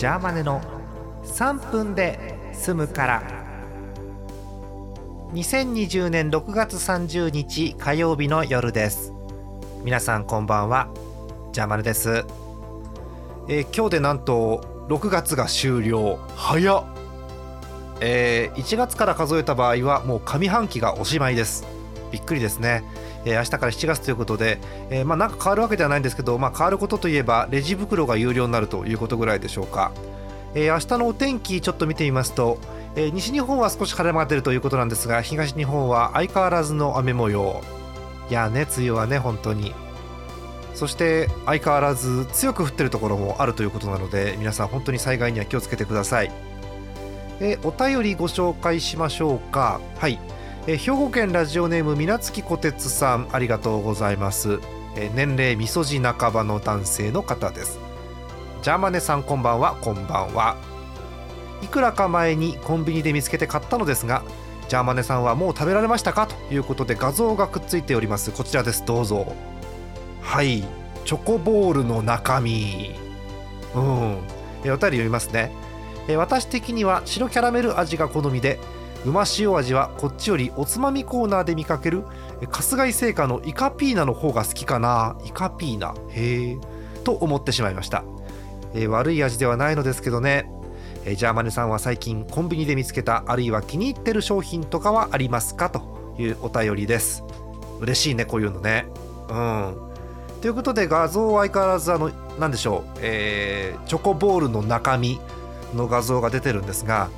ジャーマネの3分で済むから。2020年6月30日火曜日の夜です。皆さんこんばんは。ジャーマネです、えー今日でなんと6月が終了。早っ。えー1月から数えた場合はもう上半期がおしまいです。びっくりですね、えー明日から7月ということで、えーまあなんか変わるわけではないんですけど、まあ、変わることといえばレジ袋が有料になるということぐらいでしょうか、えー明日のお天気ちょっと見てみますと、え西日本は少し晴れ間が出るということなんですが東日本は相変わらずの雨模様。いやね梅雨はね本当に。そして相変わらず強く降ってるところもあるということなので皆さん本当に災害には気をつけてください。えお便りご紹介しましょうか。はい、え兵庫県ラジオネームみなつきこてつさんありがとうございます、え年齢みそじ半ばの男性の方です。ジャーマネさんこんばんはこんばんは。いくらか前にコンビニで見つけて買ったのですがジャーマネさんはもう食べられましたか？ということで画像がくっついております。こちらです。どうぞ。はい。チョコボールの中身。うん。えお便り読みますね。え私的には白キャラメル味が好みでうま塩味はこっちよりおつまみコーナーで見かける春日井製菓のイカピーナの方が好きかな。イカピーナ。へえと思ってしまいました、えー悪い味ではないのですけどね。えージャーマネさんは最近コンビニで見つけたあるいは気に入ってる商品とかはありますか？というお便りです。嬉しいねこういうのね。うん。ということで画像は相変わらずあの何でしょう、えーチョコボールの中身の画像が出てるんですが、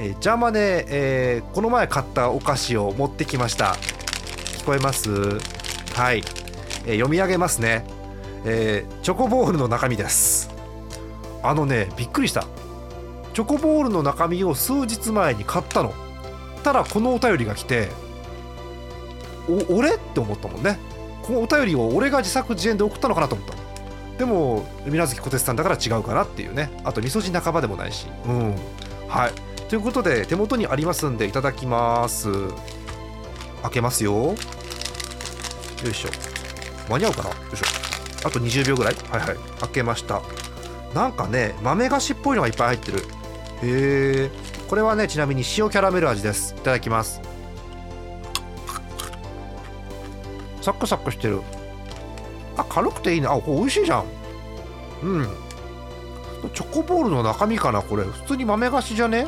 えージャーマネ、えーこの前買ったお菓子を持ってきました。聞こえます？はい、えー読み上げますね、えーチョコボールの中身です。あのねびっくりした。チョコボールの中身を数日前に買ったの。たらこのお便りが来てお俺？って思ったもんね。このお便りを俺が自作自演で送ったのかなと思った。でも水無月小鉄さんだから違うかなっていうね。あと味噌汁半ばでもないし。うん。はい。ということで手元にありますんでいただきます。開けますよ。よいしょ。間に合うかな？よいしょ。あと20秒ぐらい？はいはい。開けました。なんかね豆菓子っぽいのがいっぱい入ってる。へえこれはねちなみに塩キャラメル味です。いただきます。サクサクしてる。あ軽くていいね。あこれ美味しいじゃん。うん。チョコボールの中身かな？これ。普通に豆菓子じゃね？